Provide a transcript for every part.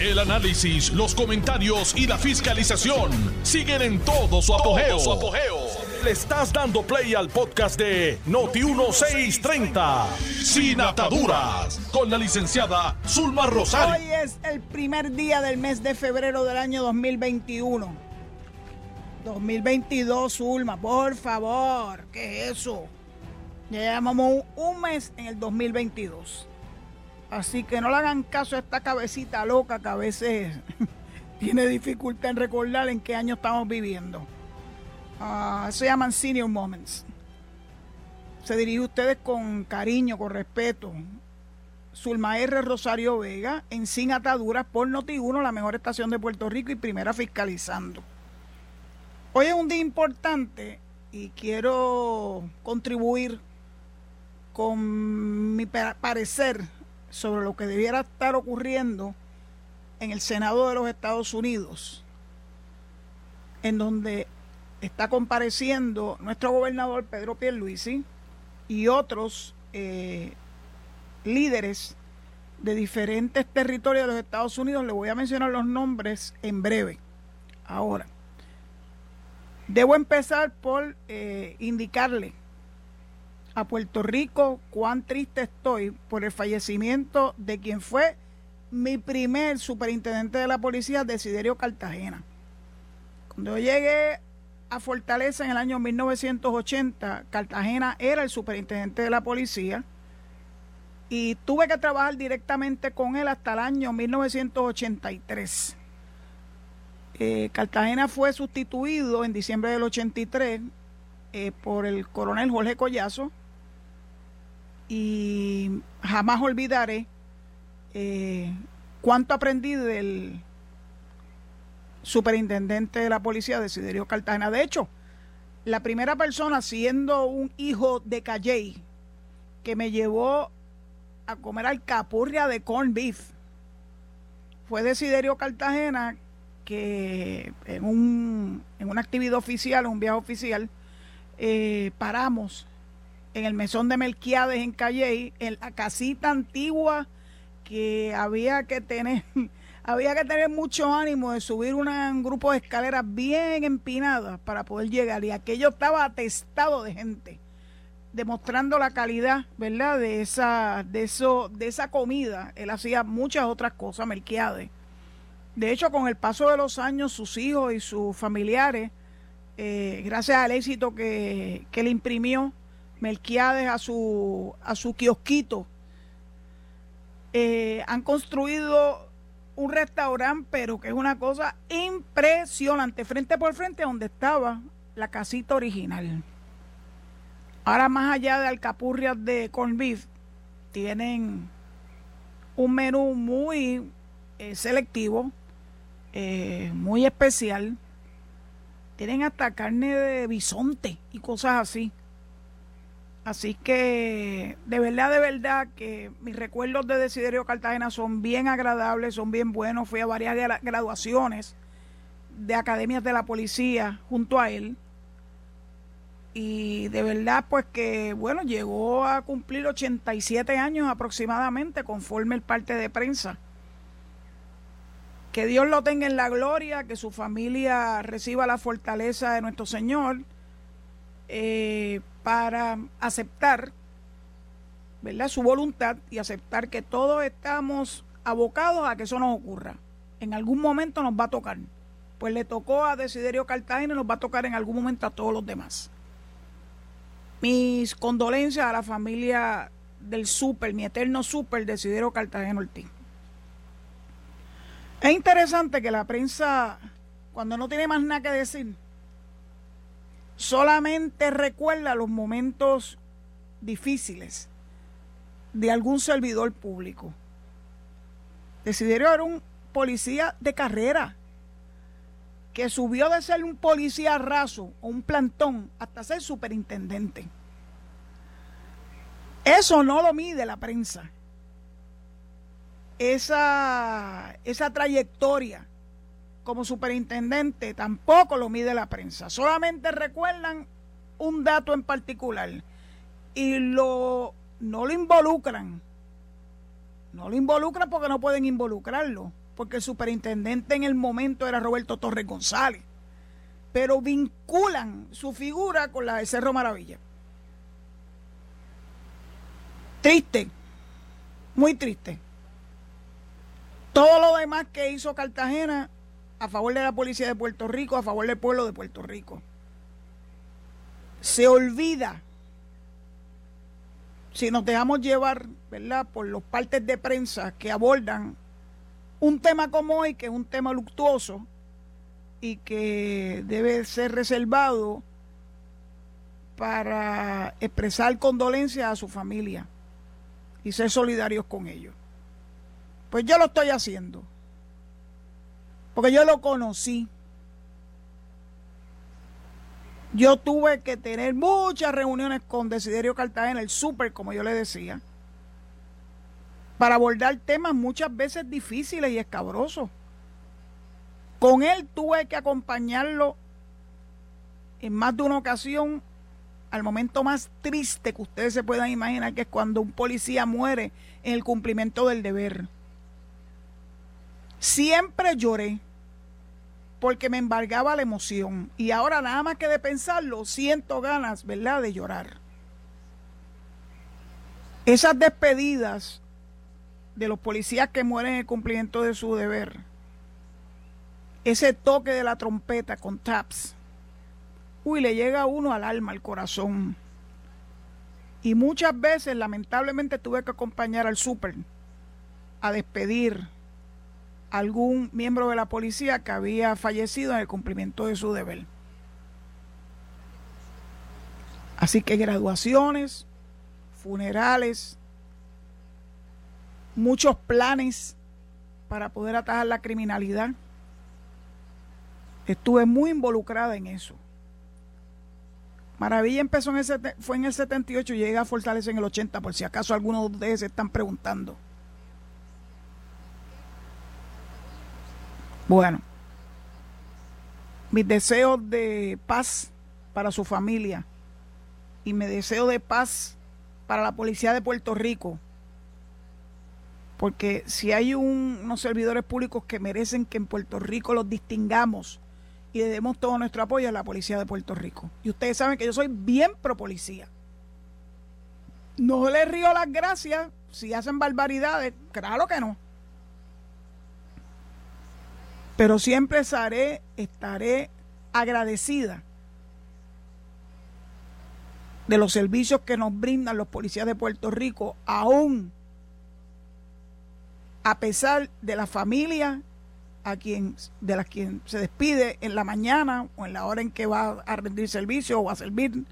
El análisis, los comentarios y la fiscalización siguen en todo su apogeo. Le estás dando play al podcast de Noti1630, Sin Ataduras, con la licenciada Zulma Rosario. Hoy es el primer día del mes de febrero del año 2021. 2022, Zulma, por favor, ¿qué es eso? Ya llevamos un mes en el 2022. Así que no le hagan caso a esta cabecita loca que a veces tiene dificultad en recordar en qué año estamos viviendo. Uh, se llaman senior moments. Se dirige a ustedes con cariño, con respeto. Zulma R. Rosario Vega, en Sin Ataduras por Noti1, la mejor estación de Puerto Rico y primera fiscalizando. Hoy es un día importante y quiero contribuir con mi parecer sobre lo que debiera estar ocurriendo en el Senado de los Estados Unidos, en donde está compareciendo nuestro gobernador Pedro Pierluisi y otros eh, líderes de diferentes territorios de los Estados Unidos. Le voy a mencionar los nombres en breve. Ahora, debo empezar por eh, indicarle a Puerto Rico cuán triste estoy por el fallecimiento de quien fue mi primer superintendente de la policía, Desiderio Cartagena. Cuando yo llegué a Fortaleza en el año 1980, Cartagena era el superintendente de la policía y tuve que trabajar directamente con él hasta el año 1983. Eh, Cartagena fue sustituido en diciembre del 83 eh, por el coronel Jorge Collazo, y jamás olvidaré eh, cuánto aprendí del superintendente de la policía, Desiderio Cartagena. De hecho, la primera persona, siendo un hijo de Calley, que me llevó a comer alcapurria de corn beef, fue Desiderio Cartagena, que en, un, en una actividad oficial, un viaje oficial, eh, paramos en el mesón de Melquiades en Calley, en la casita antigua que había que tener, había que tener mucho ánimo de subir un grupo de escaleras bien empinadas para poder llegar. Y aquello estaba atestado de gente, demostrando la calidad, ¿verdad? De esa, de eso, de esa comida. Él hacía muchas otras cosas, Melquiades. De hecho, con el paso de los años, sus hijos y sus familiares, eh, gracias al éxito que, que le imprimió, Melquiades a su, a su kiosquito. Eh, han construido un restaurante, pero que es una cosa impresionante, frente por frente donde estaba la casita original. Ahora, más allá de alcapurrias de corn beef, tienen un menú muy eh, selectivo, eh, muy especial. Tienen hasta carne de bisonte y cosas así. Así que de verdad, de verdad que mis recuerdos de Desiderio Cartagena son bien agradables, son bien buenos. Fui a varias graduaciones de academias de la policía junto a él. Y de verdad, pues que, bueno, llegó a cumplir 87 años aproximadamente conforme el parte de prensa. Que Dios lo tenga en la gloria, que su familia reciba la fortaleza de nuestro Señor. Eh, para aceptar ¿verdad? su voluntad y aceptar que todos estamos abocados a que eso nos ocurra. En algún momento nos va a tocar. Pues le tocó a Desiderio Cartagena y nos va a tocar en algún momento a todos los demás. Mis condolencias a la familia del super, mi eterno super Desiderio Cartagena Ortiz. Es interesante que la prensa, cuando no tiene más nada que decir, solamente recuerda los momentos difíciles de algún servidor público. Desiderio era un policía de carrera que subió de ser un policía raso o un plantón hasta ser superintendente. Eso no lo mide la prensa. Esa, esa trayectoria como superintendente tampoco lo mide la prensa. Solamente recuerdan un dato en particular y lo, no lo involucran. No lo involucran porque no pueden involucrarlo, porque el superintendente en el momento era Roberto Torres González, pero vinculan su figura con la de Cerro Maravilla. Triste, muy triste. Todo lo demás que hizo Cartagena a favor de la policía de Puerto Rico, a favor del pueblo de Puerto Rico. Se olvida, si nos dejamos llevar, ¿verdad?, por los partes de prensa que abordan un tema como hoy, que es un tema luctuoso y que debe ser reservado para expresar condolencias a su familia y ser solidarios con ellos. Pues yo lo estoy haciendo. Porque yo lo conocí. Yo tuve que tener muchas reuniones con Desiderio Cartagena, el súper, como yo le decía, para abordar temas muchas veces difíciles y escabrosos. Con él tuve que acompañarlo en más de una ocasión al momento más triste que ustedes se puedan imaginar, que es cuando un policía muere en el cumplimiento del deber. Siempre lloré porque me embargaba la emoción y ahora nada más que de pensarlo siento ganas, ¿verdad?, de llorar. Esas despedidas de los policías que mueren en el cumplimiento de su deber, ese toque de la trompeta con taps, uy, le llega a uno al alma, al corazón. Y muchas veces, lamentablemente, tuve que acompañar al súper a despedir algún miembro de la policía que había fallecido en el cumplimiento de su deber. Así que graduaciones, funerales, muchos planes para poder atajar la criminalidad. Estuve muy involucrada en eso. Maravilla empezó en el, fue en el 78 y llega a fortalecer en el 80, por si acaso algunos de ustedes se están preguntando. Bueno, mis deseos de paz para su familia y mi deseo de paz para la policía de Puerto Rico. Porque si hay unos servidores públicos que merecen que en Puerto Rico los distingamos y le demos todo nuestro apoyo a la policía de Puerto Rico. Y ustedes saben que yo soy bien pro policía. No les río las gracias si hacen barbaridades, claro que no pero siempre estaré, estaré agradecida de los servicios que nos brindan los policías de Puerto Rico, aún a pesar de la familia a quien, de la quien se despide en la mañana o en la hora en que va a rendir servicio o a servir.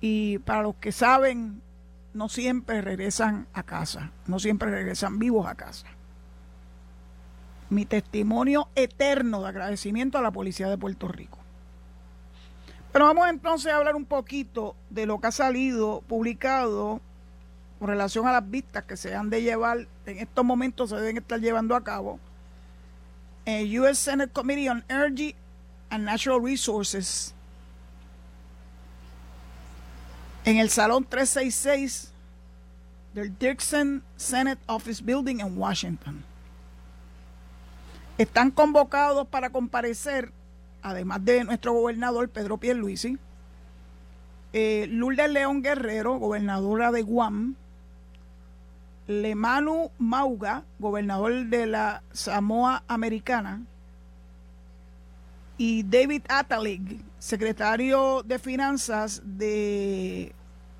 Y para los que saben, no siempre regresan a casa, no siempre regresan vivos a casa mi testimonio eterno de agradecimiento a la Policía de Puerto Rico. Pero vamos entonces a hablar un poquito de lo que ha salido publicado con relación a las vistas que se han de llevar, en estos momentos se deben estar llevando a cabo, en el U.S. Senate Committee on Energy and Natural Resources, en el Salón 366 del Dixon Senate Office Building en Washington. Están convocados para comparecer, además de nuestro gobernador Pedro Pierluisi, eh, Lourdes León Guerrero, gobernadora de Guam, Lemanu Mauga, gobernador de la Samoa Americana, y David Atalig, secretario de Finanzas de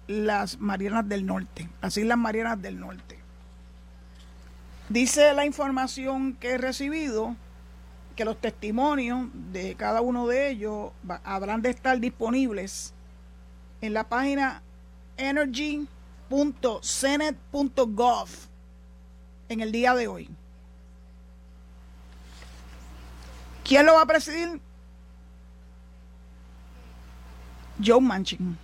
las Marianas del Norte, las Islas Marianas del Norte. Dice la información que he recibido que los testimonios de cada uno de ellos habrán de estar disponibles en la página energy.senate.gov en el día de hoy. ¿Quién lo va a presidir? Joe Manchin.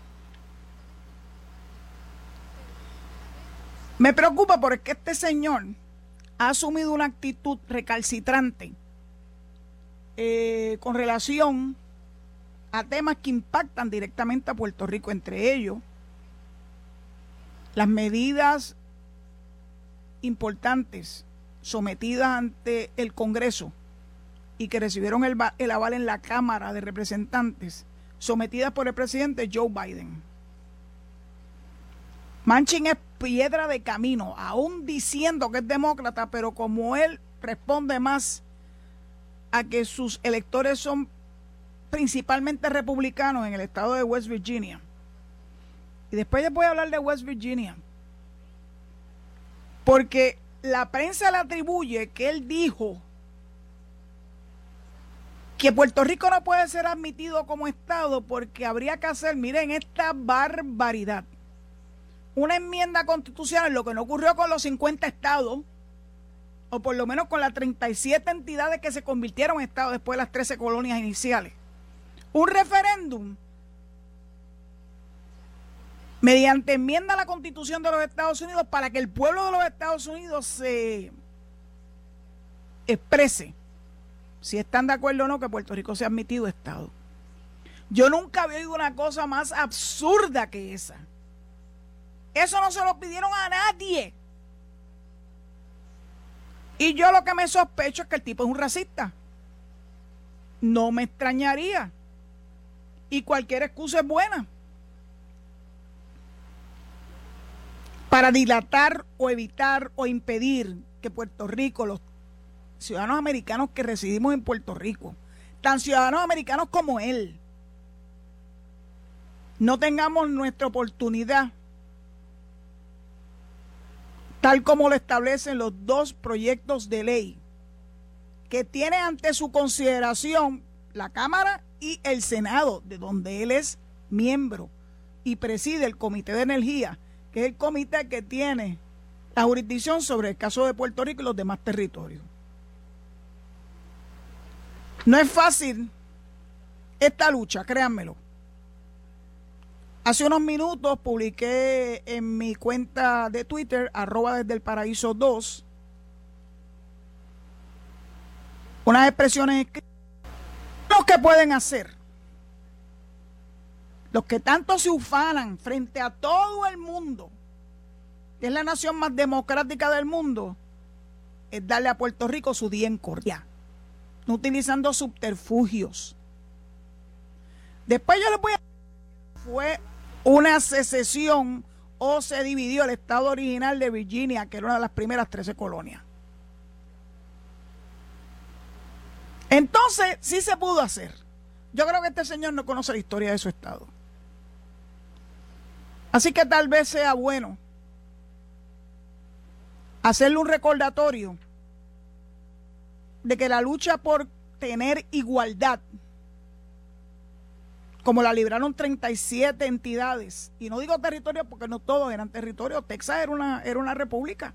Me preocupa porque este señor ha asumido una actitud recalcitrante eh, con relación a temas que impactan directamente a Puerto Rico, entre ellos las medidas importantes sometidas ante el Congreso y que recibieron el, el aval en la Cámara de Representantes, sometidas por el presidente Joe Biden. Manchin es piedra de camino, aún diciendo que es demócrata, pero como él responde más a que sus electores son principalmente republicanos en el estado de West Virginia. Y después les voy a hablar de West Virginia. Porque la prensa le atribuye que él dijo que Puerto Rico no puede ser admitido como Estado porque habría que hacer, miren, esta barbaridad. Una enmienda constitucional, lo que no ocurrió con los 50 estados, o por lo menos con las 37 entidades que se convirtieron en estados después de las 13 colonias iniciales. Un referéndum mediante enmienda a la constitución de los Estados Unidos para que el pueblo de los Estados Unidos se exprese si están de acuerdo o no que Puerto Rico sea admitido Estado. Yo nunca había oído una cosa más absurda que esa. Eso no se lo pidieron a nadie. Y yo lo que me sospecho es que el tipo es un racista. No me extrañaría. Y cualquier excusa es buena. Para dilatar o evitar o impedir que Puerto Rico, los ciudadanos americanos que residimos en Puerto Rico, tan ciudadanos americanos como él, no tengamos nuestra oportunidad tal como lo establecen los dos proyectos de ley que tiene ante su consideración la Cámara y el Senado, de donde él es miembro y preside el Comité de Energía, que es el comité que tiene la jurisdicción sobre el caso de Puerto Rico y los demás territorios. No es fácil esta lucha, créanmelo. Hace unos minutos publiqué en mi cuenta de Twitter, arroba desde el paraíso 2, unas expresiones los que pueden hacer. Los que tanto se ufanan frente a todo el mundo, que es la nación más democrática del mundo, es darle a Puerto Rico su día en cordia, no utilizando subterfugios. Después yo les voy a... Fue una secesión o se dividió el estado original de Virginia, que era una de las primeras 13 colonias. Entonces, sí se pudo hacer. Yo creo que este señor no conoce la historia de su estado. Así que tal vez sea bueno hacerle un recordatorio de que la lucha por tener igualdad como la libraron 37 entidades, y no digo territorio porque no todos eran territorios, Texas era una, era una república,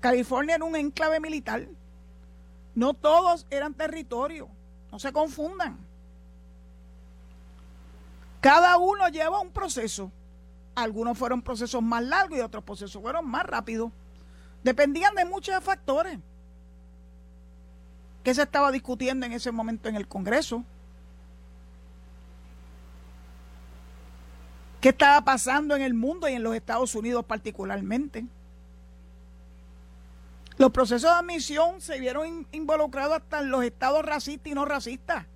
California era un enclave militar, no todos eran territorios, no se confundan. Cada uno lleva un proceso, algunos fueron procesos más largos y otros procesos fueron más rápidos, dependían de muchos factores. Que se estaba discutiendo en ese momento en el Congreso qué estaba pasando en el mundo y en los Estados Unidos particularmente. Los procesos de admisión se vieron involucrados hasta en los estados racistas y no racistas.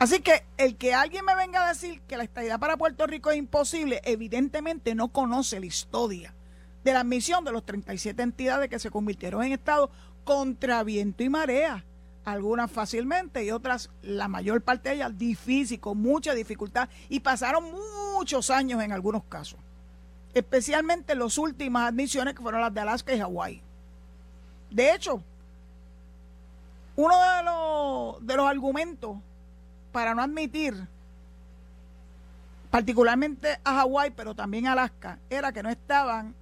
Así que el que alguien me venga a decir que la estabilidad para Puerto Rico es imposible, evidentemente no conoce la historia de la admisión de los 37 entidades que se convirtieron en estados contra viento y marea algunas fácilmente y otras, la mayor parte de ellas, difícil, con mucha dificultad y pasaron muchos años en algunos casos, especialmente las últimas admisiones que fueron las de Alaska y Hawái. De hecho, uno de los, de los argumentos para no admitir particularmente a Hawái, pero también a Alaska, era que no estaban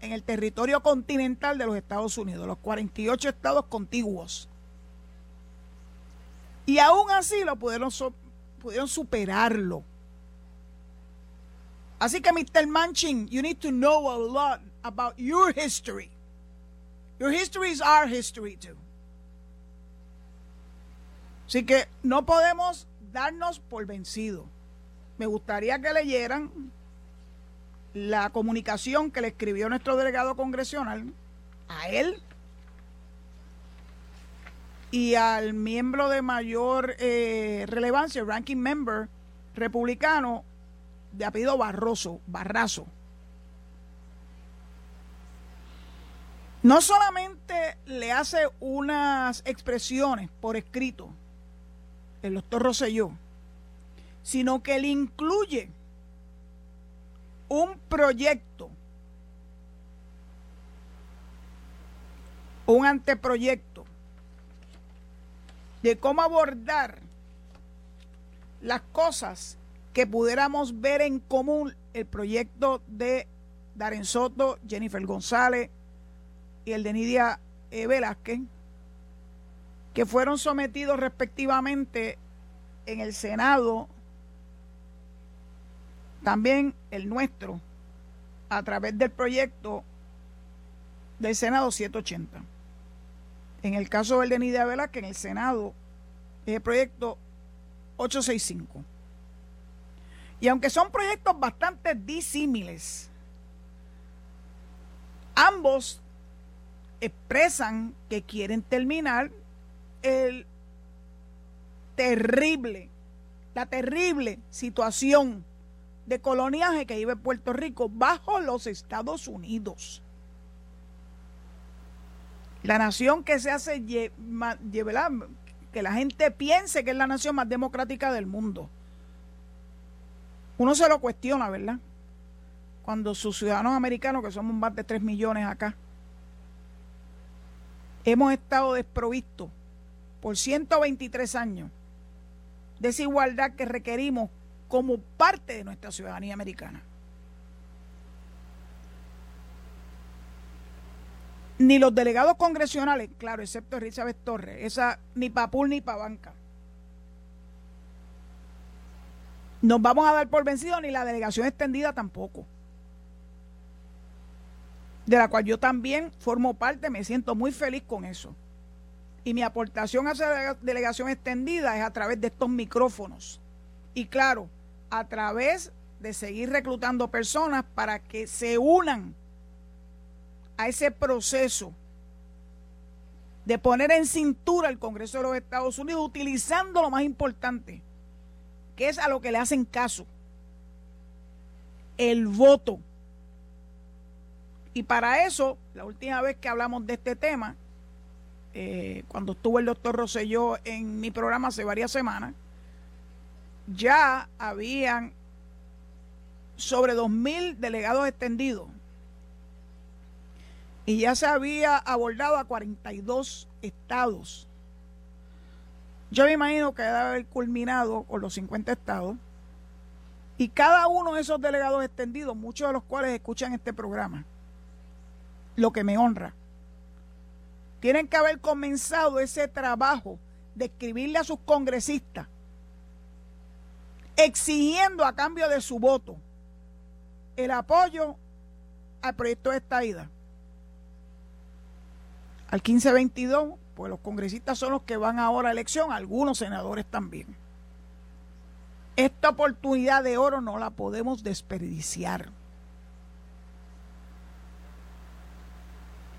en el territorio continental de los Estados Unidos, los 48 estados contiguos. Y aún así lo pudieron, superarlo. Así que, Mr. Manchin, you need to know a lot about your history. Your history is our history too. Así que no podemos darnos por vencidos. Me gustaría que leyeran la comunicación que le escribió nuestro delegado congresional a él y al miembro de mayor eh, relevancia, ranking member republicano de apellido Barroso, Barrazo. No solamente le hace unas expresiones por escrito, el doctor Rosselló, sino que le incluye un proyecto, un anteproyecto de cómo abordar las cosas que pudiéramos ver en común el proyecto de Darren Soto, Jennifer González y el de Nidia eh, Velázquez, que fueron sometidos respectivamente en el Senado, también el nuestro, a través del proyecto del Senado 780. En el caso de Nidia Velázquez, en el Senado, es el proyecto 865. Y aunque son proyectos bastante disímiles, ambos expresan que quieren terminar el terrible, la terrible situación de coloniaje que vive Puerto Rico bajo los Estados Unidos. La nación que se hace, que la gente piense que es la nación más democrática del mundo. Uno se lo cuestiona, ¿verdad? Cuando sus ciudadanos americanos, que somos más de 3 millones acá, hemos estado desprovistos por 123 años de esa igualdad que requerimos como parte de nuestra ciudadanía americana. Ni los delegados congresionales, claro, excepto Elizabeth Torres, esa ni pa' pool ni pa' banca. Nos vamos a dar por vencido ni la delegación extendida tampoco de la cual yo también formo parte, me siento muy feliz con eso. Y mi aportación a esa delegación extendida es a través de estos micrófonos. Y claro, a través de seguir reclutando personas para que se unan a ese proceso de poner en cintura el Congreso de los Estados Unidos utilizando lo más importante, que es a lo que le hacen caso, el voto. Y para eso, la última vez que hablamos de este tema, eh, cuando estuvo el doctor Rosselló en mi programa hace varias semanas, ya habían sobre 2.000 delegados extendidos y ya se había abordado a 42 estados. Yo me imagino que debe haber culminado con los 50 estados y cada uno de esos delegados extendidos, muchos de los cuales escuchan este programa, lo que me honra. Tienen que haber comenzado ese trabajo de escribirle a sus congresistas, exigiendo a cambio de su voto el apoyo al proyecto de esta ida. Al 1522, pues los congresistas son los que van ahora a elección, algunos senadores también. Esta oportunidad de oro no la podemos desperdiciar.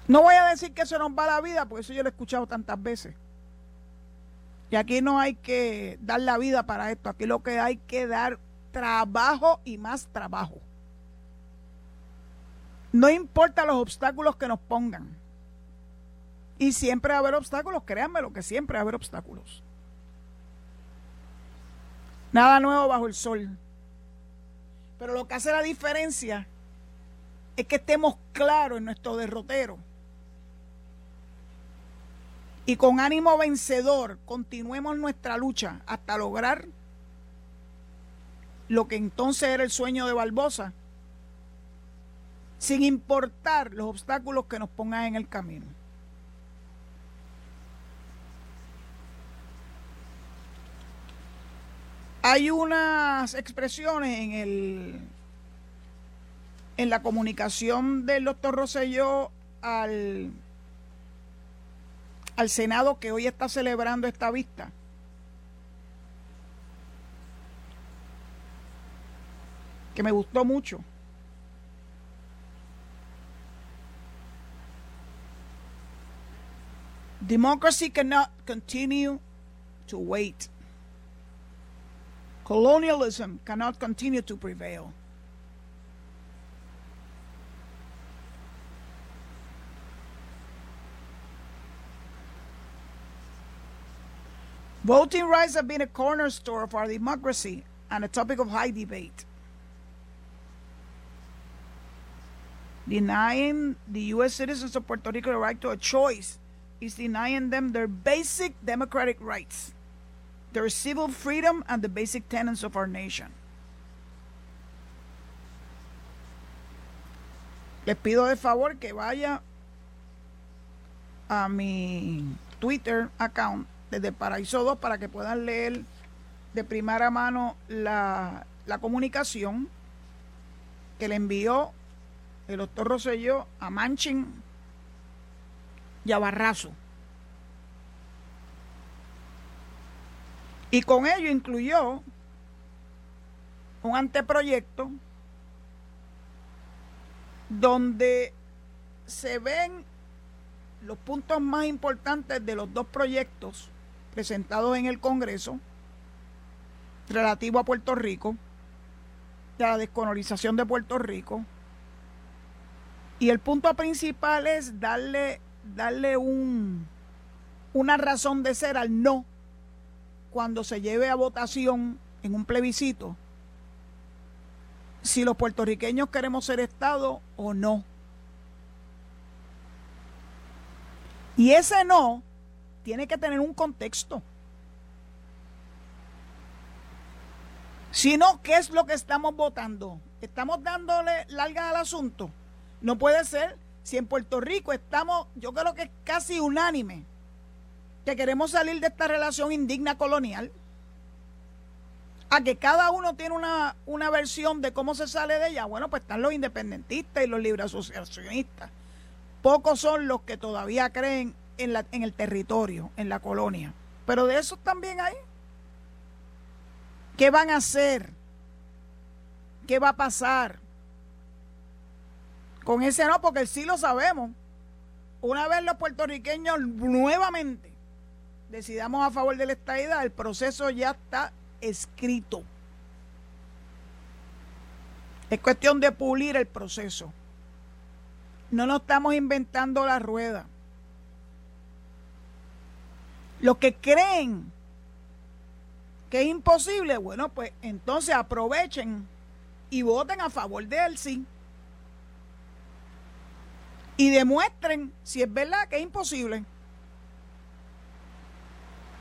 No voy a decir que se nos va la vida, porque eso yo lo he escuchado tantas veces. Y aquí no hay que dar la vida para esto, aquí lo que hay que dar trabajo y más trabajo. No importa los obstáculos que nos pongan. Y siempre va a haber obstáculos, créanme lo que siempre va a haber obstáculos. Nada nuevo bajo el sol. Pero lo que hace la diferencia es que estemos claros en nuestro derrotero y con ánimo vencedor continuemos nuestra lucha hasta lograr lo que entonces era el sueño de Barbosa, sin importar los obstáculos que nos pongan en el camino. Hay unas expresiones en el en la comunicación del doctor Rosselló al, al Senado que hoy está celebrando esta vista. Que me gustó mucho. Democracy cannot continue to wait. Colonialism cannot continue to prevail. Voting rights have been a cornerstone of our democracy and a topic of high debate. Denying the U.S. citizens of Puerto Rico the right to a choice is denying them their basic democratic rights, their civil freedom, and the basic tenets of our nation. Les pido de favor que vaya a mi Twitter account desde Paraíso 2 para que puedan leer de primera mano la, la comunicación que le envió el doctor Rosselló a Manchin y a Barrazo. Y con ello incluyó un anteproyecto donde se ven los puntos más importantes de los dos proyectos presentados en el Congreso relativo a Puerto Rico, de la descolonización de Puerto Rico. Y el punto principal es darle, darle un, una razón de ser al no cuando se lleve a votación en un plebiscito si los puertorriqueños queremos ser Estado o no. Y ese no tiene que tener un contexto. Si no, ¿qué es lo que estamos votando? ¿Estamos dándole larga al asunto? No puede ser si en Puerto Rico estamos, yo creo que es casi unánime, que queremos salir de esta relación indigna colonial, a que cada uno tiene una, una versión de cómo se sale de ella. Bueno, pues están los independentistas y los libre asociacionistas. Pocos son los que todavía creen en, la, en el territorio, en la colonia. Pero de esos también hay. ¿Qué van a hacer? ¿Qué va a pasar? Con ese no, porque sí lo sabemos. Una vez los puertorriqueños nuevamente decidamos a favor de la estadidad, el proceso ya está escrito. Es cuestión de pulir el proceso. No nos estamos inventando la rueda. Los que creen que es imposible, bueno, pues entonces aprovechen y voten a favor de él sí. Y demuestren si es verdad que es imposible.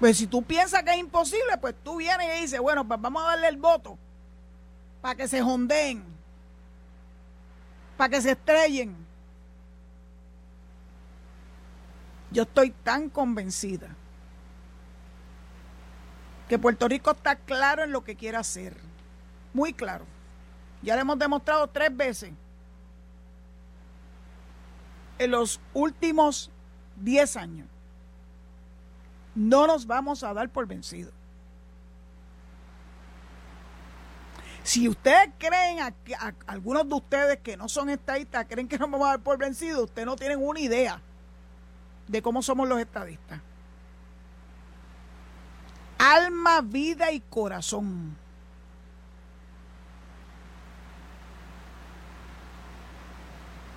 Pues si tú piensas que es imposible, pues tú vienes y dices, bueno, pues vamos a darle el voto para que se jondeen, para que se estrellen. Yo estoy tan convencida que Puerto Rico está claro en lo que quiere hacer. Muy claro. Ya le hemos demostrado tres veces en los últimos diez años. No nos vamos a dar por vencidos. Si ustedes creen, a, algunos de ustedes que no son estadistas, creen que nos vamos a dar por vencidos, ustedes no tienen una idea de cómo somos los estadistas alma, vida y corazón.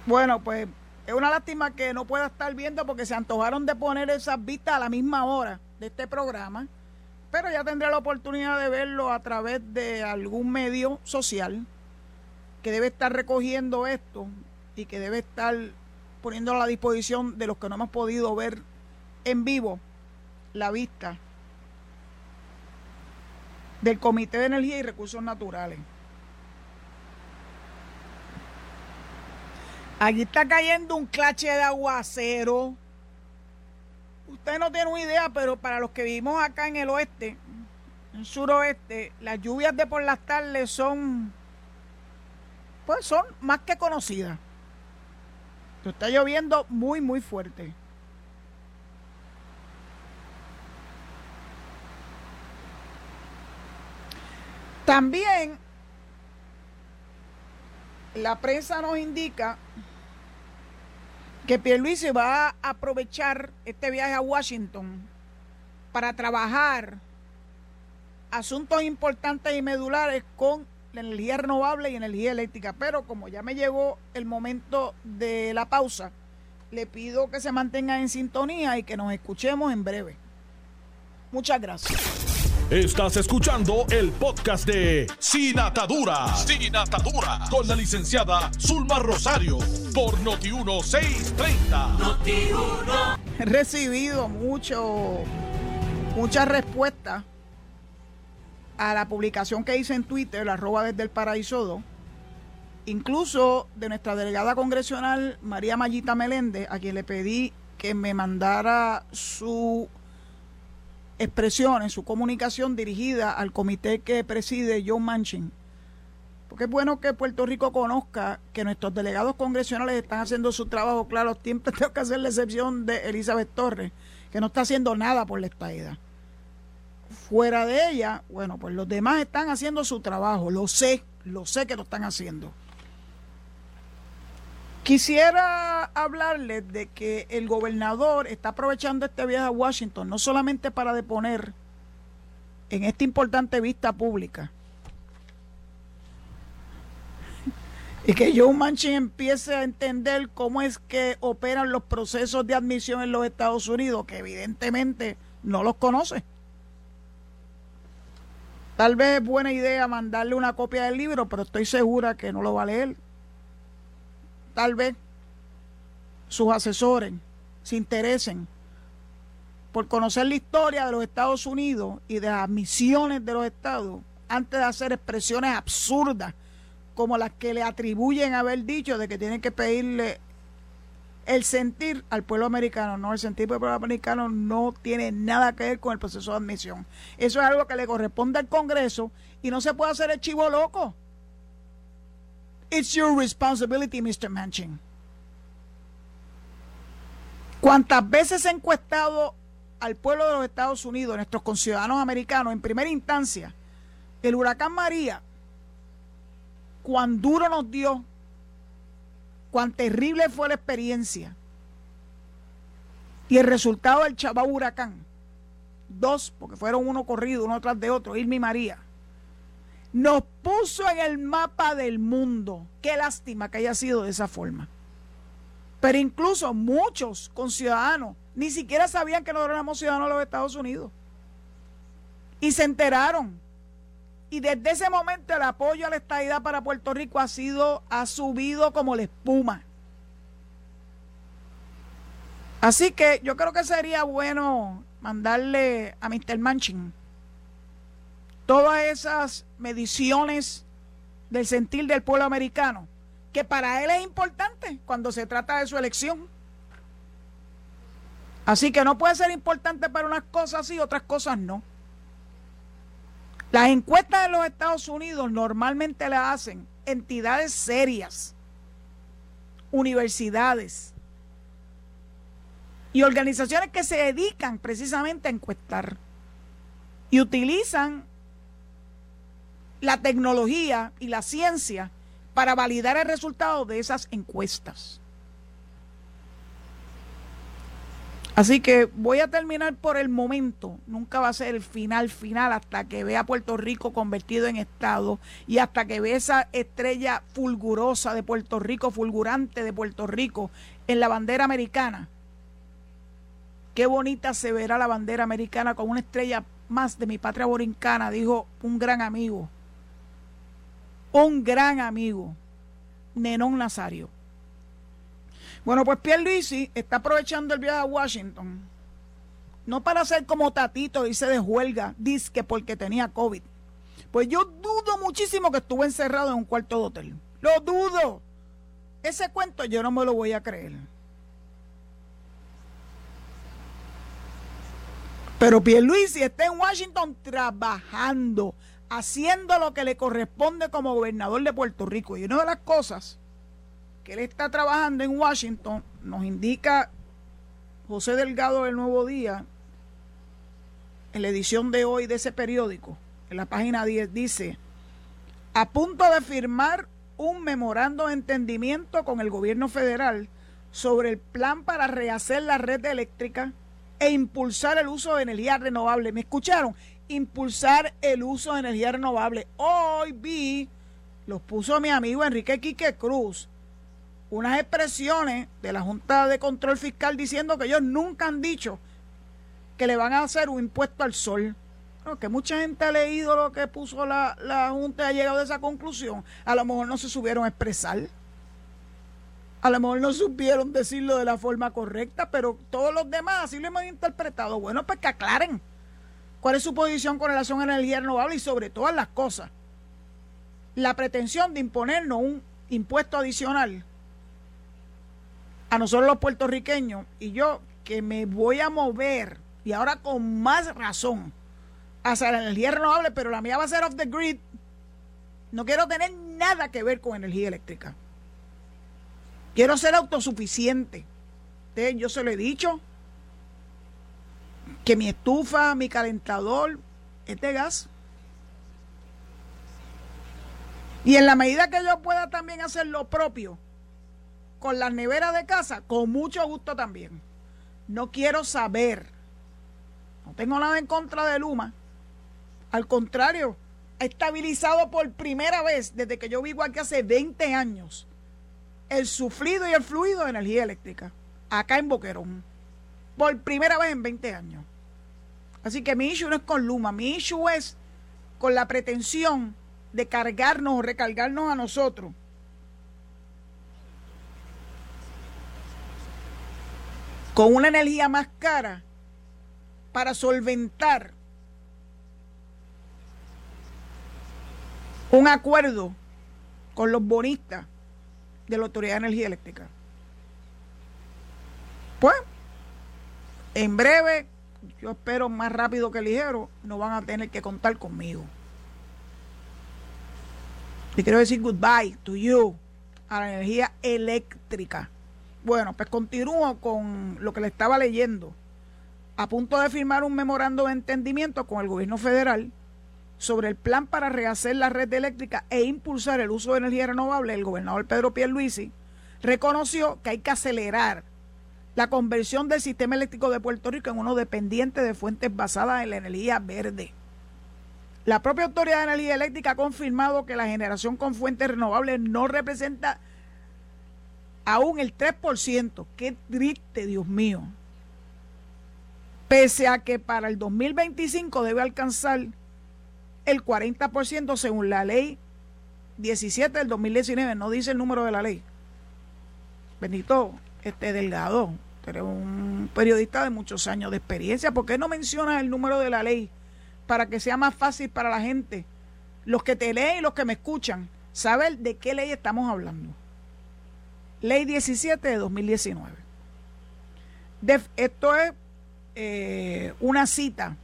Bueno, pues es una lástima que no pueda estar viendo porque se antojaron de poner esas vistas a la misma hora de este programa, pero ya tendré la oportunidad de verlo a través de algún medio social que debe estar recogiendo esto y que debe estar poniéndolo a la disposición de los que no hemos podido ver en vivo la vista del Comité de Energía y Recursos Naturales. Aquí está cayendo un clache de aguacero. Usted no tiene una idea, pero para los que vivimos acá en el oeste, en el suroeste, las lluvias de por las tardes son, pues son más que conocidas. Está lloviendo muy, muy fuerte. También la prensa nos indica que Pierluisi va a aprovechar este viaje a Washington para trabajar asuntos importantes y medulares con la energía renovable y energía eléctrica. Pero como ya me llegó el momento de la pausa, le pido que se mantengan en sintonía y que nos escuchemos en breve. Muchas gracias. Estás escuchando el podcast de Sin Atadura. Sin Atadura. Con la licenciada Zulma Rosario. Por Noti1630. Noti He recibido mucho, muchas respuestas a la publicación que hice en Twitter, la arroba desde el paraíso 2, incluso de nuestra delegada congresional María Mayita Meléndez, a quien le pedí que me mandara su expresión, en su comunicación dirigida al comité que preside John Manchin. Porque es bueno que Puerto Rico conozca que nuestros delegados congresionales están haciendo su trabajo. Claro, siempre tengo que hacer la excepción de Elizabeth Torres, que no está haciendo nada por la estadía fuera de ella, bueno, pues los demás están haciendo su trabajo, lo sé, lo sé que lo están haciendo. Quisiera hablarles de que el gobernador está aprovechando este viaje a Washington no solamente para deponer en esta importante vista pública y que Joe Manchin empiece a entender cómo es que operan los procesos de admisión en los Estados Unidos, que evidentemente no los conoce. Tal vez es buena idea mandarle una copia del libro, pero estoy segura que no lo va a leer. Tal vez sus asesores se interesen por conocer la historia de los Estados Unidos y de las misiones de los estados antes de hacer expresiones absurdas como las que le atribuyen haber dicho de que tienen que pedirle el sentir al pueblo americano, no, el sentir del pueblo americano no tiene nada que ver con el proceso de admisión. Eso es algo que le corresponde al Congreso y no se puede hacer el chivo loco. It's your responsibility, Mr. Manchin. ¿Cuántas veces he encuestado al pueblo de los Estados Unidos, nuestros conciudadanos americanos, en primera instancia, el huracán María, cuán duro nos dio cuán terrible fue la experiencia y el resultado del Chabao Huracán, dos, porque fueron uno corrido, uno tras de otro, Irma y María, nos puso en el mapa del mundo. Qué lástima que haya sido de esa forma. Pero incluso muchos conciudadanos ni siquiera sabían que nosotros éramos ciudadanos de los Estados Unidos. Y se enteraron y desde ese momento el apoyo a la estadidad para Puerto Rico ha sido, ha subido como la espuma. Así que yo creo que sería bueno mandarle a Mr. Manchin todas esas mediciones del sentir del pueblo americano, que para él es importante cuando se trata de su elección. Así que no puede ser importante para unas cosas y otras cosas no. Las encuestas de los Estados Unidos normalmente las hacen entidades serias, universidades y organizaciones que se dedican precisamente a encuestar y utilizan la tecnología y la ciencia para validar el resultado de esas encuestas. Así que voy a terminar por el momento. Nunca va a ser el final final hasta que vea Puerto Rico convertido en Estado y hasta que vea esa estrella fulgurosa de Puerto Rico, fulgurante de Puerto Rico en la bandera americana. Qué bonita se verá la bandera americana con una estrella más de mi patria borincana, dijo un gran amigo. Un gran amigo, Nenón Nazario. Bueno, pues Pierluisi está aprovechando el viaje a Washington, no para ser como Tatito, irse de huelga, que porque tenía COVID. Pues yo dudo muchísimo que estuvo encerrado en un cuarto de hotel. Lo dudo. Ese cuento yo no me lo voy a creer. Pero Pierluisi está en Washington trabajando, haciendo lo que le corresponde como gobernador de Puerto Rico. Y una de las cosas que él está trabajando en Washington, nos indica José Delgado del Nuevo Día, en la edición de hoy de ese periódico, en la página 10, dice, a punto de firmar un memorando de entendimiento con el gobierno federal sobre el plan para rehacer la red eléctrica e impulsar el uso de energía renovable. ¿Me escucharon? Impulsar el uso de energía renovable. Hoy vi, los puso mi amigo Enrique Quique Cruz, unas expresiones de la Junta de Control Fiscal diciendo que ellos nunca han dicho que le van a hacer un impuesto al sol. que mucha gente ha leído lo que puso la, la Junta y ha llegado a esa conclusión. A lo mejor no se subieron a expresar. A lo mejor no supieron decirlo de la forma correcta, pero todos los demás así lo hemos interpretado. Bueno, pues que aclaren cuál es su posición con relación a la energía renovable y sobre todas las cosas. La pretensión de imponernos un impuesto adicional a nosotros los puertorriqueños y yo que me voy a mover y ahora con más razón hacia la energía renovable, pero la mía va a ser off the grid. No quiero tener nada que ver con energía eléctrica. Quiero ser autosuficiente. yo se lo he dicho que mi estufa, mi calentador es de gas. Y en la medida que yo pueda también hacer lo propio con las neveras de casa, con mucho gusto también. No quiero saber. No tengo nada en contra de Luma. Al contrario, ha estabilizado por primera vez desde que yo vivo aquí hace 20 años el sufrido y el fluido de energía eléctrica acá en Boquerón. Por primera vez en 20 años. Así que mi issue no es con Luma, mi issue es con la pretensión de cargarnos o recargarnos a nosotros con una energía más cara para solventar un acuerdo con los bonistas de la Autoridad de Energía Eléctrica. Pues, en breve, yo espero más rápido que ligero, no van a tener que contar conmigo. Y quiero decir goodbye to you, a la energía eléctrica. Bueno, pues continúo con lo que le estaba leyendo. A punto de firmar un memorando de entendimiento con el gobierno federal sobre el plan para rehacer la red eléctrica e impulsar el uso de energía renovable, el gobernador Pedro Pierluisi reconoció que hay que acelerar la conversión del sistema eléctrico de Puerto Rico en uno dependiente de fuentes basadas en la energía verde. La propia Autoridad de Energía Eléctrica ha confirmado que la generación con fuentes renovables no representa aún el 3%. Qué triste, Dios mío. Pese a que para el 2025 debe alcanzar el 40% según la ley 17 del 2019, no dice el número de la ley. Benito, este Delgado, eres un periodista de muchos años de experiencia, ¿por qué no mencionas el número de la ley para que sea más fácil para la gente, los que te leen y los que me escuchan, saber de qué ley estamos hablando? Ley 17 de 2019. esto es eh, una cita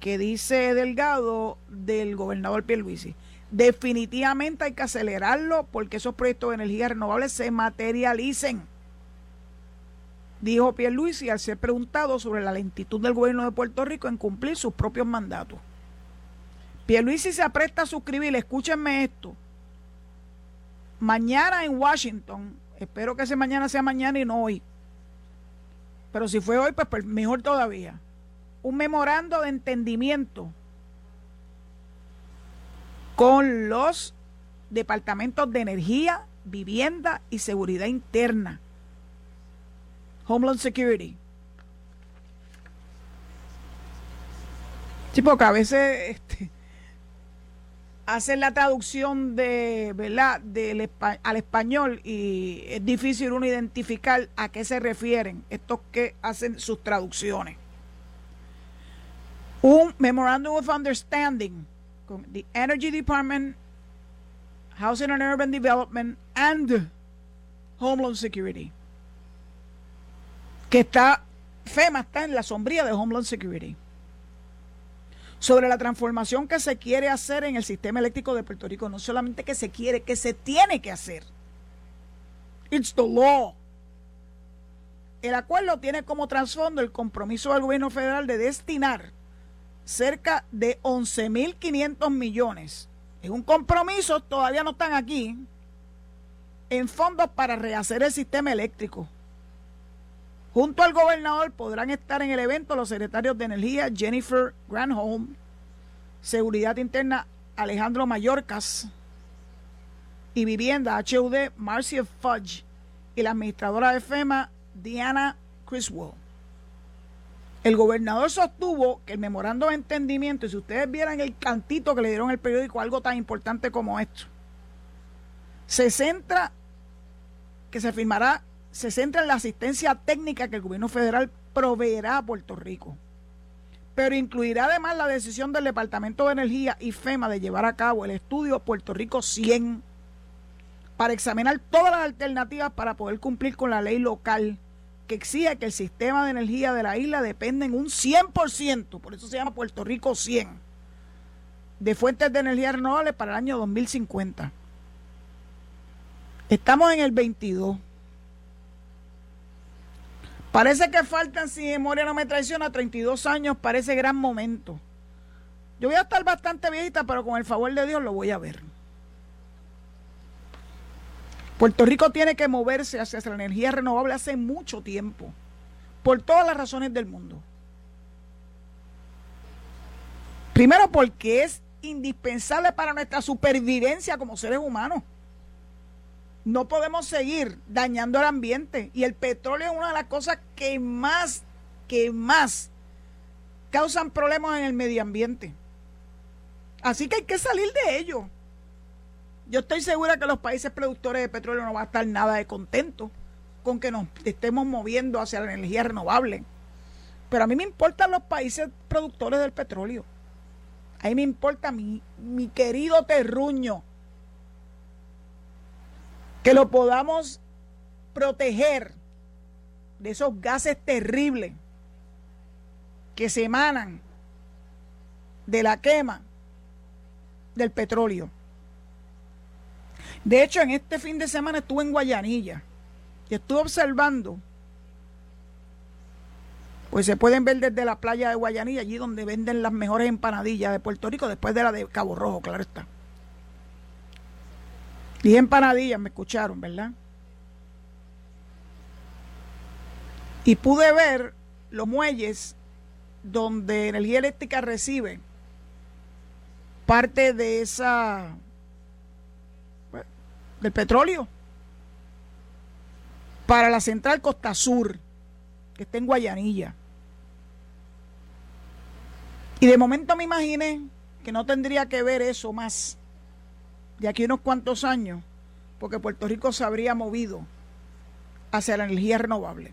que dice Delgado del gobernador Pierluisi. Definitivamente hay que acelerarlo porque esos proyectos de energía renovable se materialicen. Dijo Pierluisi al ser preguntado sobre la lentitud del gobierno de Puerto Rico en cumplir sus propios mandatos. Pierluisi se apresta a suscribir, escúchenme esto, mañana en Washington, espero que ese mañana sea mañana y no hoy, pero si fue hoy, pues, pues mejor todavía, un memorando de entendimiento con los departamentos de energía, vivienda y seguridad interna. Homeland Security. Sí, a veces este, hacen la traducción de, ¿verdad? Del, al español y es difícil uno identificar a qué se refieren estos que hacen sus traducciones. Un Memorandum of Understanding con the Energy Department, Housing and Urban Development and Homeland Security. Que está, FEMA está en la sombría de Homeland Security sobre la transformación que se quiere hacer en el sistema eléctrico de Puerto Rico. No solamente que se quiere, que se tiene que hacer. It's the law. El acuerdo tiene como trasfondo el compromiso del gobierno federal de destinar cerca de 11.500 millones. Es un compromiso, todavía no están aquí, en fondos para rehacer el sistema eléctrico. Junto al gobernador podrán estar en el evento los secretarios de Energía Jennifer Granholm, Seguridad Interna Alejandro Mayorkas y Vivienda HUD Marcia Fudge y la administradora de FEMA Diana Criswell. El gobernador sostuvo que el memorando de entendimiento, y si ustedes vieran el cantito que le dieron el periódico, algo tan importante como esto, se centra, que se firmará, se centra en la asistencia técnica que el gobierno federal proveerá a Puerto Rico, pero incluirá además la decisión del Departamento de Energía y FEMA de llevar a cabo el estudio Puerto Rico 100 para examinar todas las alternativas para poder cumplir con la ley local que exige que el sistema de energía de la isla dependa en un 100%, por eso se llama Puerto Rico 100, de fuentes de energía renovables para el año 2050. Estamos en el 22. Parece que faltan, si memoria no me traiciona, 32 años para ese gran momento. Yo voy a estar bastante viejita, pero con el favor de Dios lo voy a ver. Puerto Rico tiene que moverse hacia la energía renovable hace mucho tiempo, por todas las razones del mundo. Primero porque es indispensable para nuestra supervivencia como seres humanos. No podemos seguir dañando el ambiente y el petróleo es una de las cosas que más, que más causan problemas en el medio ambiente. Así que hay que salir de ello. Yo estoy segura que los países productores de petróleo no van a estar nada de contentos con que nos estemos moviendo hacia la energía renovable. Pero a mí me importan los países productores del petróleo. A mí me importa mi, mi querido terruño. Que lo podamos proteger de esos gases terribles que se emanan de la quema del petróleo. De hecho, en este fin de semana estuve en Guayanilla y estuve observando, pues se pueden ver desde la playa de Guayanilla, allí donde venden las mejores empanadillas de Puerto Rico, después de la de Cabo Rojo, claro está. Y empanadillas, me escucharon, ¿verdad? Y pude ver los muelles donde energía eléctrica recibe parte de esa del petróleo para la central Costa Sur, que está en Guayanilla. Y de momento me imaginé que no tendría que ver eso más de aquí unos cuantos años, porque Puerto Rico se habría movido hacia la energía renovable.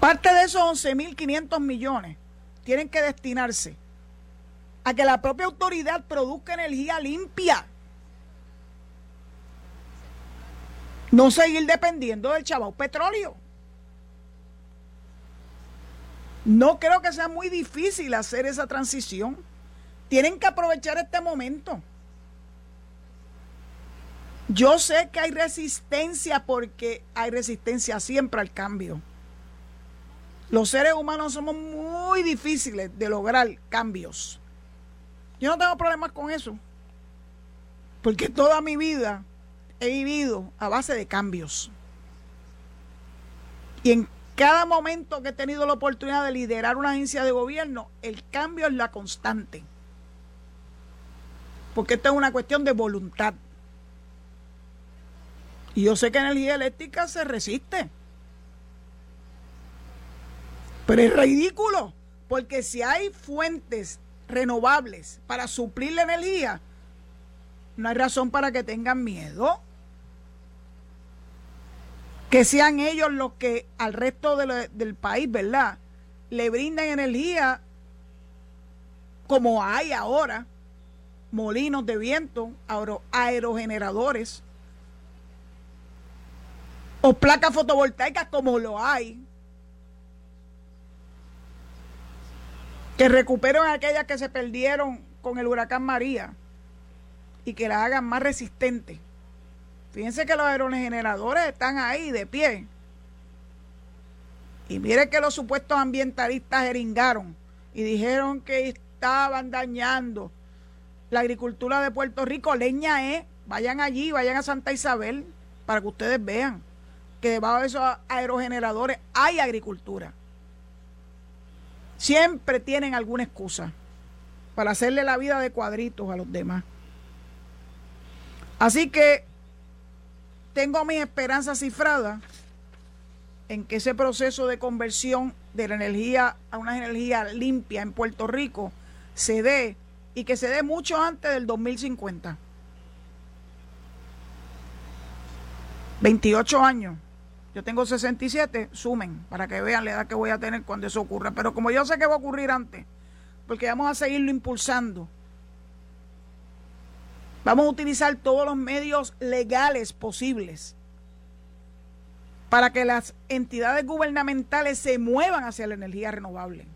Parte de esos 11.500 millones tienen que destinarse a que la propia autoridad produzca energía limpia. No seguir dependiendo del chavao petróleo. No creo que sea muy difícil hacer esa transición. Tienen que aprovechar este momento. Yo sé que hay resistencia porque hay resistencia siempre al cambio. Los seres humanos somos muy difíciles de lograr cambios. Yo no tengo problemas con eso. Porque toda mi vida he vivido a base de cambios. Y en cada momento que he tenido la oportunidad de liderar una agencia de gobierno, el cambio es la constante. Porque esto es una cuestión de voluntad. Y yo sé que energía eléctrica se resiste. Pero es ridículo, porque si hay fuentes renovables para suplir la energía, no hay razón para que tengan miedo. Que sean ellos los que al resto del país, ¿verdad? Le brinden energía como hay ahora, molinos de viento, aerogeneradores o placas fotovoltaicas como lo hay que recuperen aquellas que se perdieron con el huracán María y que las hagan más resistentes. Fíjense que los aerogeneradores están ahí de pie. Y mire que los supuestos ambientalistas eringaron y dijeron que estaban dañando la agricultura de Puerto Rico. Leña es vayan allí, vayan a Santa Isabel para que ustedes vean que debajo de esos aerogeneradores hay agricultura. Siempre tienen alguna excusa para hacerle la vida de cuadritos a los demás. Así que tengo mi esperanza cifrada en que ese proceso de conversión de la energía a una energía limpia en Puerto Rico se dé y que se dé mucho antes del 2050. 28 años. Yo tengo 67, sumen para que vean la edad que voy a tener cuando eso ocurra. Pero como yo sé que va a ocurrir antes, porque vamos a seguirlo impulsando, vamos a utilizar todos los medios legales posibles para que las entidades gubernamentales se muevan hacia la energía renovable.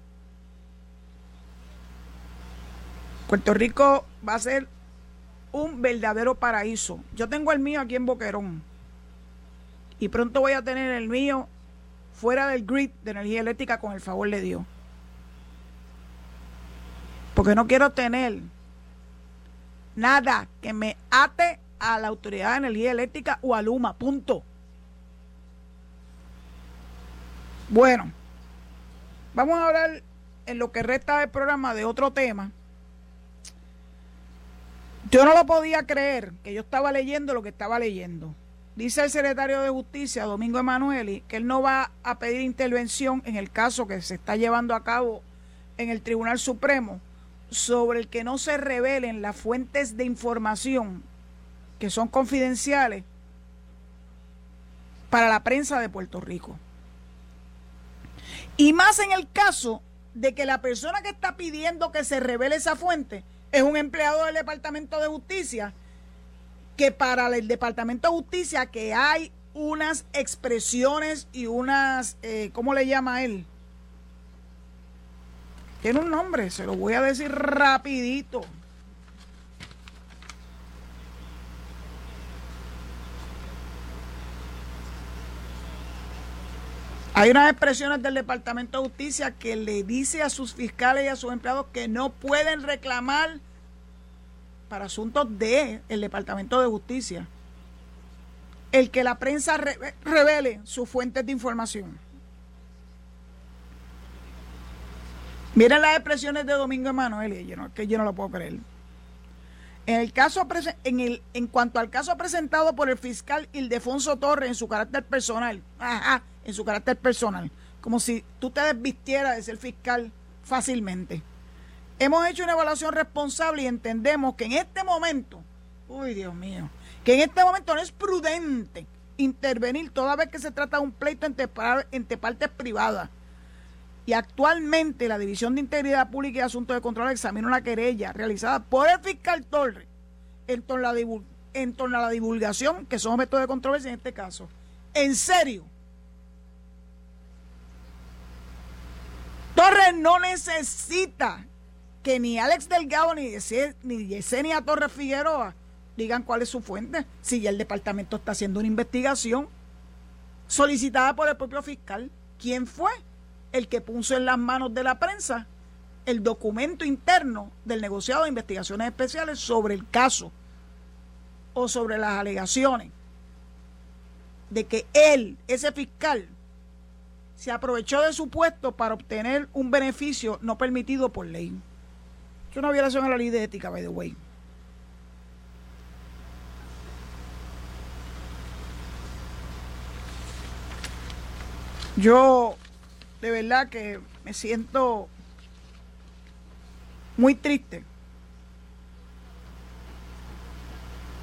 Puerto Rico va a ser un verdadero paraíso. Yo tengo el mío aquí en Boquerón y pronto voy a tener el mío fuera del grid de energía eléctrica con el favor de Dios. Porque no quiero tener nada que me ate a la Autoridad de Energía Eléctrica o a Luma, punto. Bueno, vamos a hablar en lo que resta del programa de otro tema. Yo no lo podía creer que yo estaba leyendo lo que estaba leyendo. Dice el secretario de Justicia, Domingo Emanueli, que él no va a pedir intervención en el caso que se está llevando a cabo en el Tribunal Supremo sobre el que no se revelen las fuentes de información que son confidenciales para la prensa de Puerto Rico. Y más en el caso de que la persona que está pidiendo que se revele esa fuente es un empleado del Departamento de Justicia, que para el Departamento de Justicia que hay unas expresiones y unas, eh, ¿cómo le llama él? Tiene un nombre, se lo voy a decir rapidito. Hay unas expresiones del Departamento de Justicia que le dice a sus fiscales y a sus empleados que no pueden reclamar para asuntos del el Departamento de Justicia el que la prensa revele sus fuentes de información. Miren las expresiones de Domingo Emanuel, yo que yo no lo puedo creer. En, el caso, en, el, en cuanto al caso presentado por el fiscal Ildefonso Torres en su carácter personal, ajá, en su carácter personal, como si tú te desvistieras de ser fiscal fácilmente. Hemos hecho una evaluación responsable y entendemos que en este momento, uy Dios mío, que en este momento no es prudente intervenir toda vez que se trata de un pleito entre, partes privadas y actualmente la División de Integridad Pública y Asuntos de Control examina una querella realizada por el fiscal Torres en torno, a la divulgación, que son objetos de controversia en este caso. En serio. Torres no necesita que ni Alex Delgado ni, ni Yesenia Torres Figueroa digan cuál es su fuente, si ya el departamento está haciendo una investigación solicitada por el propio fiscal. ¿Quién fue? el que puso en las manos de la prensa el documento interno del negociado de investigaciones especiales sobre el caso o sobre las alegaciones de que él, ese fiscal, se aprovechó de su puesto para obtener un beneficio no permitido por ley. Es una violación a la ley de ética, by the way. Yo de verdad que me siento muy triste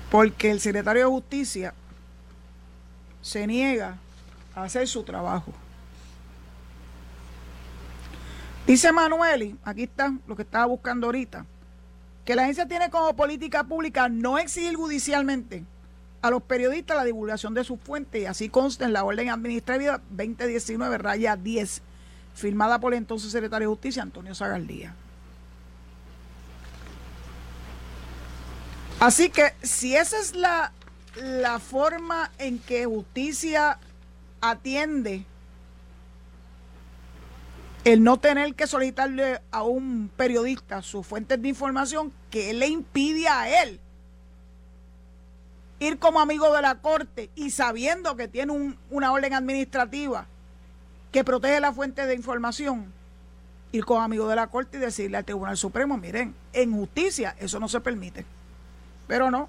porque el secretario de Justicia se niega a hacer su trabajo. Dice Manueli, aquí está lo que estaba buscando ahorita, que la agencia tiene como política pública no exigir judicialmente a los periodistas la divulgación de sus fuentes y así consta en la orden administrativa 2019 raya 10 firmada por el entonces secretario de Justicia Antonio Zagaldía. Así que si esa es la, la forma en que justicia atiende el no tener que solicitarle a un periodista sus fuentes de información, que le impide a él ir como amigo de la Corte y sabiendo que tiene una orden administrativa que protege la fuente de información, ir como amigo de la Corte y decirle al Tribunal Supremo, miren, en justicia eso no se permite. Pero no,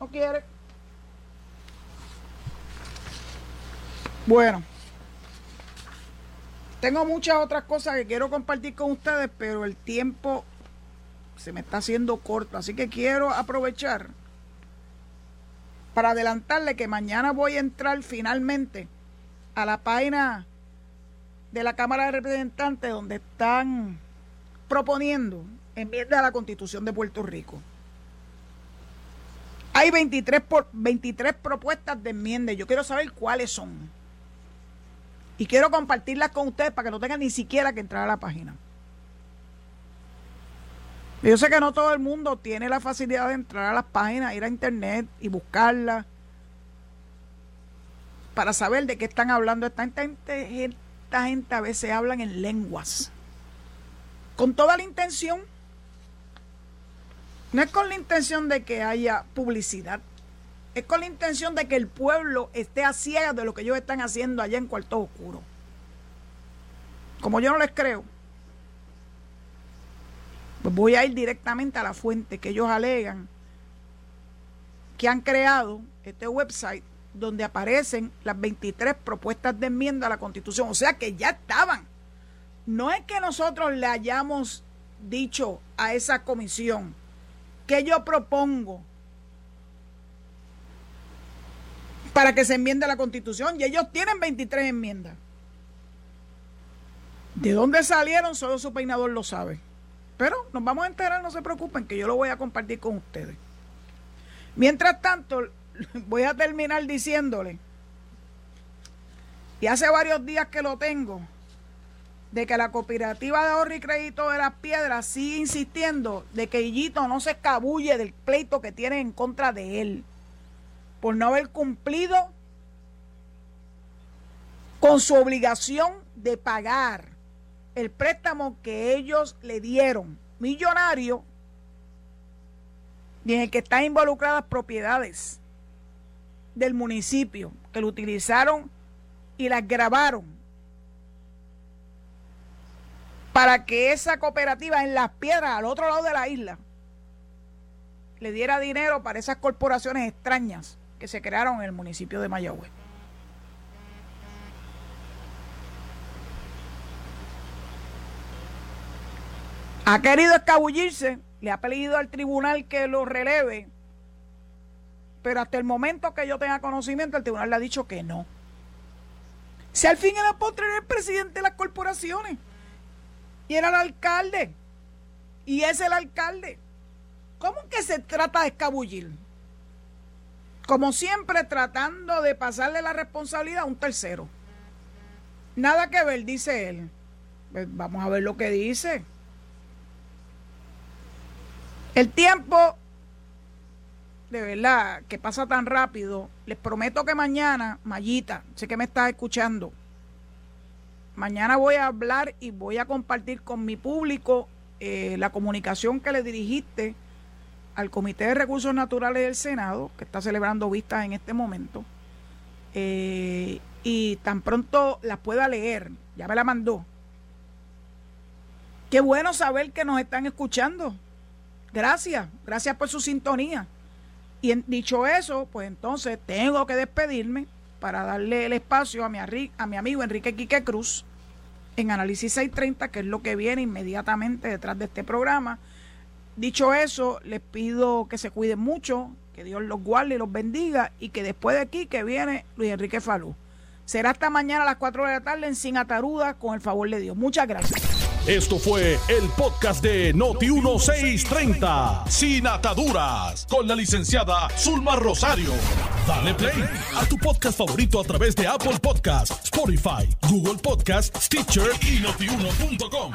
no quiere. Bueno, tengo muchas otras cosas que quiero compartir con ustedes, pero el tiempo se me está haciendo corto, así que quiero aprovechar para adelantarle que mañana voy a entrar finalmente a la página de la Cámara de Representantes donde están proponiendo enmienda a la Constitución de Puerto Rico. Hay 23, por, 23 propuestas de enmienda. Yo quiero saber cuáles son. Y quiero compartirlas con ustedes para que no tengan ni siquiera que entrar a la página. Yo sé que no todo el mundo tiene la facilidad de entrar a las páginas, ir a internet y buscarlas para saber de qué están hablando. Esta gente, esta gente a veces hablan en lenguas. Con toda la intención. No es con la intención de que haya publicidad. Es con la intención de que el pueblo esté a ciegas de lo que ellos están haciendo allá en Cuarto Oscuro. Como yo no les creo, pues voy a ir directamente a la fuente que ellos alegan que han creado este website donde aparecen las 23 propuestas de enmienda a la Constitución. O sea que ya estaban. No es que nosotros le hayamos dicho a esa comisión que yo propongo para que se enmiende la constitución y ellos tienen 23 enmiendas. ¿De dónde salieron? Solo su peinador lo sabe. Pero nos vamos a enterar, no se preocupen, que yo lo voy a compartir con ustedes. Mientras tanto, voy a terminar diciéndole, y hace varios días que lo tengo, de que la cooperativa de ahorro y crédito de las piedras sigue insistiendo de que Illito no se escabulle del pleito que tiene en contra de él por no haber cumplido con su obligación de pagar el préstamo que ellos le dieron, millonario, y en el que están involucradas propiedades del municipio, que lo utilizaron y las grabaron para que esa cooperativa en las piedras al otro lado de la isla le diera dinero para esas corporaciones extrañas que se crearon en el municipio de Mayagüez. Ha querido escabullirse, le ha pedido al tribunal que lo releve, pero hasta el momento que yo tenga conocimiento, el tribunal le ha dicho que no. Si al fin era postre el presidente de las corporaciones y era el alcalde, y es el alcalde, ¿cómo que se trata de escabullir? Como siempre tratando de pasarle la responsabilidad a un tercero. Nada que ver, dice él. Pues vamos a ver lo que dice. El tiempo, de verdad, que pasa tan rápido. Les prometo que mañana, Mayita, sé que me estás escuchando. Mañana voy a hablar y voy a compartir con mi público eh, la comunicación que le dirigiste al Comité de Recursos Naturales del Senado, que está celebrando vistas en este momento, eh, y tan pronto las pueda leer, ya me la mandó. Qué bueno saber que nos están escuchando. Gracias, gracias por su sintonía. Y dicho eso, pues entonces tengo que despedirme para darle el espacio a mi, a mi amigo Enrique Quique Cruz en Análisis 630, que es lo que viene inmediatamente detrás de este programa Dicho eso, les pido que se cuiden mucho, que Dios los guarde y los bendiga y que después de aquí que viene Luis Enrique Falú. Será hasta mañana a las 4 de la tarde en Sin Ataruda con el favor de Dios. Muchas gracias. Esto fue el podcast de Noti1630, Sin Ataduras, con la licenciada Zulma Rosario. Dale play a tu podcast favorito a través de Apple Podcasts, Spotify, Google Podcasts, Stitcher y notiuno.com.